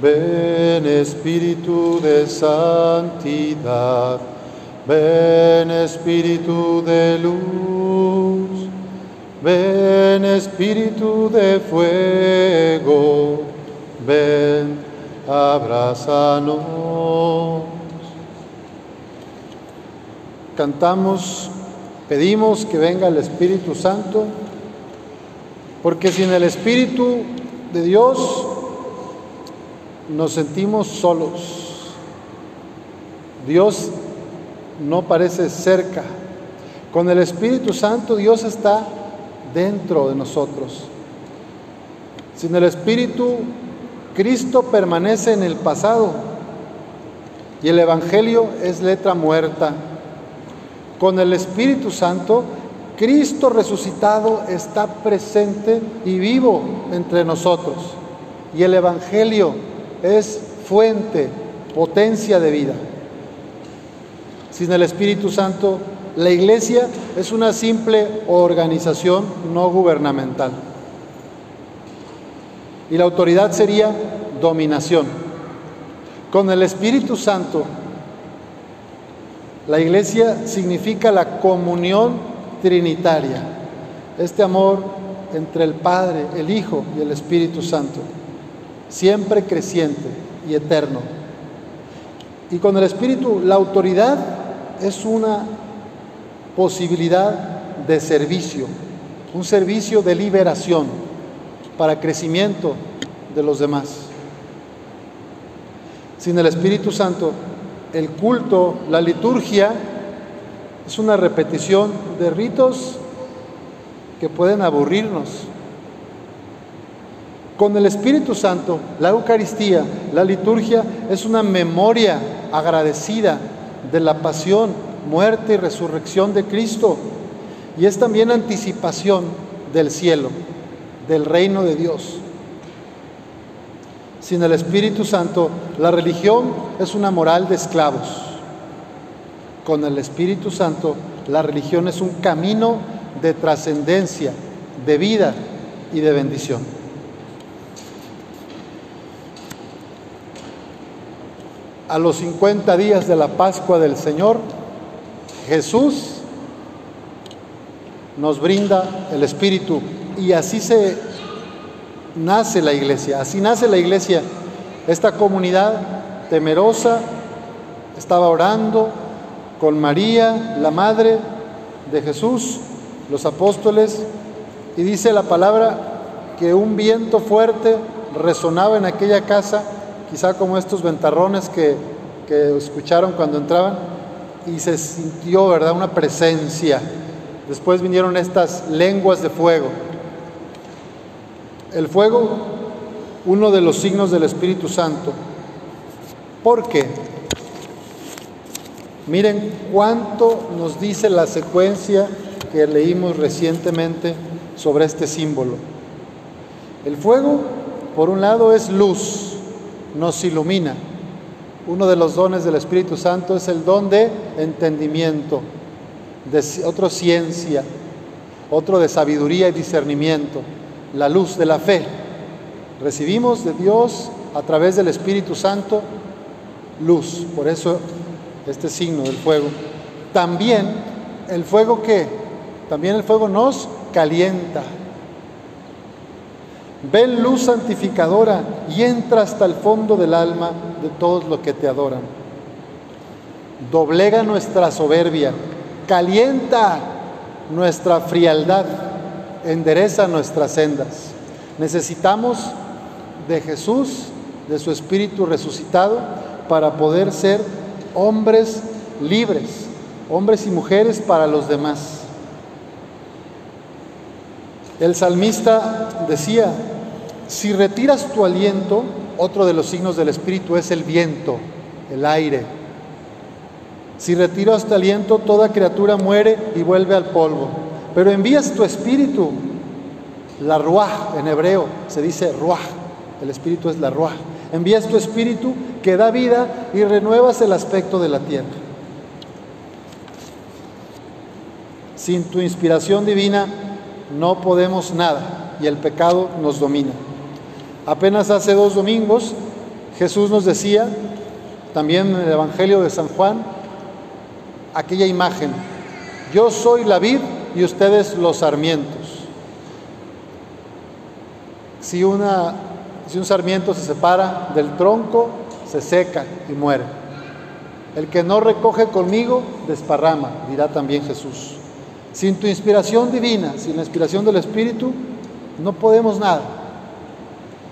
Ven Espíritu de santidad, ven Espíritu de luz, ven Espíritu de fuego, ven, abrázanos. Cantamos, pedimos que venga el Espíritu Santo, porque sin el Espíritu de Dios nos sentimos solos. Dios no parece cerca. Con el Espíritu Santo Dios está dentro de nosotros. Sin el Espíritu, Cristo permanece en el pasado y el Evangelio es letra muerta. Con el Espíritu Santo, Cristo resucitado está presente y vivo entre nosotros. Y el Evangelio es fuente, potencia de vida. Sin el Espíritu Santo, la iglesia es una simple organización no gubernamental. Y la autoridad sería dominación. Con el Espíritu Santo, la iglesia significa la comunión trinitaria, este amor entre el Padre, el Hijo y el Espíritu Santo siempre creciente y eterno. Y con el Espíritu, la autoridad es una posibilidad de servicio, un servicio de liberación para crecimiento de los demás. Sin el Espíritu Santo, el culto, la liturgia, es una repetición de ritos que pueden aburrirnos, con el Espíritu Santo, la Eucaristía, la liturgia es una memoria agradecida de la pasión, muerte y resurrección de Cristo. Y es también anticipación del cielo, del reino de Dios. Sin el Espíritu Santo, la religión es una moral de esclavos. Con el Espíritu Santo, la religión es un camino de trascendencia, de vida y de bendición. A los 50 días de la Pascua del Señor, Jesús nos brinda el Espíritu y así se nace la iglesia, así nace la iglesia. Esta comunidad temerosa estaba orando con María, la madre de Jesús, los apóstoles, y dice la palabra que un viento fuerte resonaba en aquella casa quizá como estos ventarrones que, que escucharon cuando entraban, y se sintió, ¿verdad?, una presencia. Después vinieron estas lenguas de fuego. El fuego, uno de los signos del Espíritu Santo. ¿Por qué? Miren cuánto nos dice la secuencia que leímos recientemente sobre este símbolo. El fuego, por un lado, es luz nos ilumina. Uno de los dones del Espíritu Santo es el don de entendimiento, de otro ciencia, otro de sabiduría y discernimiento, la luz de la fe. Recibimos de Dios a través del Espíritu Santo luz, por eso este signo del fuego. También el fuego que, también el fuego nos calienta, Ven luz santificadora y entra hasta el fondo del alma de todos los que te adoran. Doblega nuestra soberbia, calienta nuestra frialdad, endereza nuestras sendas. Necesitamos de Jesús, de su Espíritu resucitado, para poder ser hombres libres, hombres y mujeres para los demás. El salmista decía, si retiras tu aliento, otro de los signos del Espíritu es el viento, el aire. Si retiras tu aliento, toda criatura muere y vuelve al polvo. Pero envías tu espíritu, la ruaj en hebreo se dice ruaj, el espíritu es la ruaj. Envías tu espíritu que da vida y renuevas el aspecto de la tierra. Sin tu inspiración divina no podemos nada y el pecado nos domina. Apenas hace dos domingos Jesús nos decía, también en el Evangelio de San Juan, aquella imagen, yo soy la vid y ustedes los sarmientos. Si, una, si un sarmiento se separa del tronco, se seca y muere. El que no recoge conmigo, desparrama, dirá también Jesús. Sin tu inspiración divina, sin la inspiración del Espíritu, no podemos nada.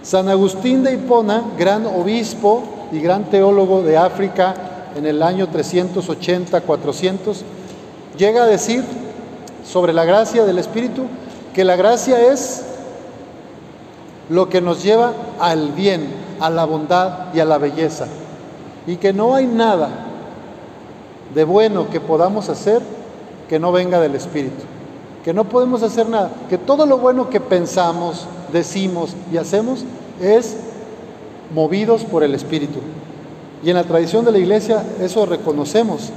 San Agustín de Hipona, gran obispo y gran teólogo de África en el año 380-400, llega a decir sobre la gracia del Espíritu que la gracia es lo que nos lleva al bien, a la bondad y a la belleza. Y que no hay nada de bueno que podamos hacer que no venga del Espíritu. Que no podemos hacer nada. Que todo lo bueno que pensamos, decimos y hacemos es movidos por el Espíritu. Y en la tradición de la iglesia eso reconocemos.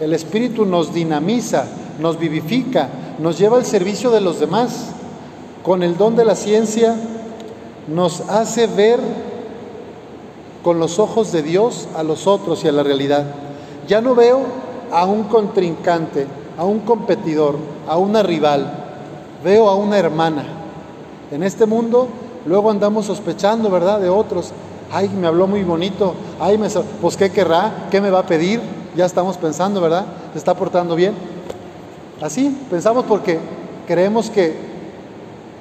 El Espíritu nos dinamiza, nos vivifica, nos lleva al servicio de los demás. Con el don de la ciencia nos hace ver con los ojos de Dios a los otros y a la realidad. Ya no veo a un contrincante, a un competidor, a una rival, veo a una hermana. En este mundo luego andamos sospechando, ¿verdad?, de otros. Ay, me habló muy bonito. Ay, me, pues ¿qué querrá? ¿Qué me va a pedir? Ya estamos pensando, ¿verdad? ¿Se está portando bien? Así, pensamos porque creemos que,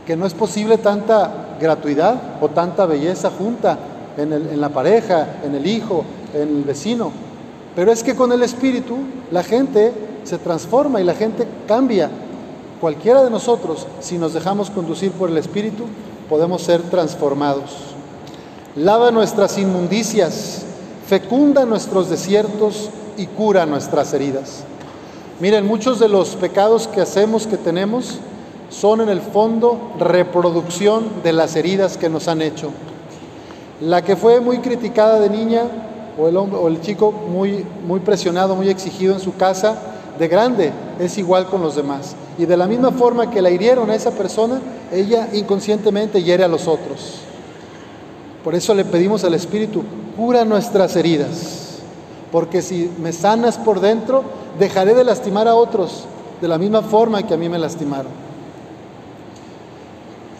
que no es posible tanta gratuidad o tanta belleza junta en, en la pareja, en el hijo, en el vecino. Pero es que con el Espíritu la gente se transforma y la gente cambia. Cualquiera de nosotros, si nos dejamos conducir por el Espíritu, podemos ser transformados. Lava nuestras inmundicias, fecunda nuestros desiertos y cura nuestras heridas. Miren, muchos de los pecados que hacemos, que tenemos, son en el fondo reproducción de las heridas que nos han hecho. La que fue muy criticada de niña o el, hombre, o el chico muy, muy presionado, muy exigido en su casa, de grande es igual con los demás. Y de la misma forma que la hirieron a esa persona, ella inconscientemente hiere a los otros. Por eso le pedimos al Espíritu, cura nuestras heridas. Porque si me sanas por dentro, dejaré de lastimar a otros de la misma forma que a mí me lastimaron.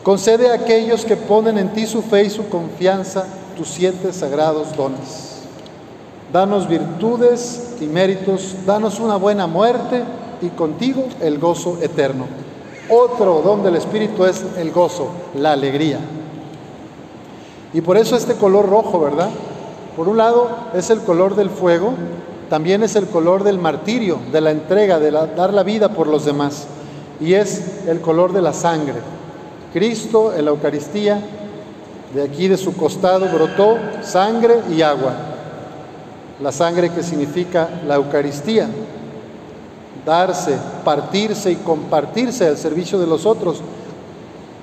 Concede a aquellos que ponen en ti su fe y su confianza tus siete sagrados dones. Danos virtudes y méritos, danos una buena muerte y contigo el gozo eterno. Otro don del Espíritu es el gozo, la alegría. Y por eso este color rojo, ¿verdad? Por un lado es el color del fuego, también es el color del martirio, de la entrega, de dar la vida por los demás. Y es el color de la sangre. Cristo en la Eucaristía, de aquí de su costado brotó sangre y agua la sangre que significa la Eucaristía, darse, partirse y compartirse al servicio de los otros.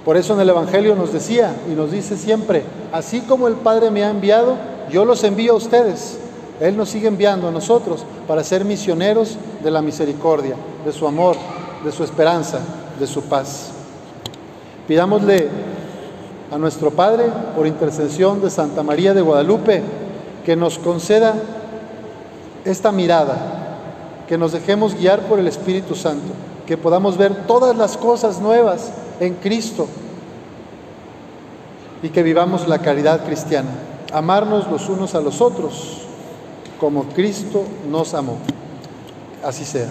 Por eso en el Evangelio nos decía y nos dice siempre, así como el Padre me ha enviado, yo los envío a ustedes. Él nos sigue enviando a nosotros para ser misioneros de la misericordia, de su amor, de su esperanza, de su paz. Pidámosle a nuestro Padre, por intercesión de Santa María de Guadalupe, que nos conceda esta mirada, que nos dejemos guiar por el Espíritu Santo, que podamos ver todas las cosas nuevas en Cristo y que vivamos la caridad cristiana, amarnos los unos a los otros como Cristo nos amó. Así sea.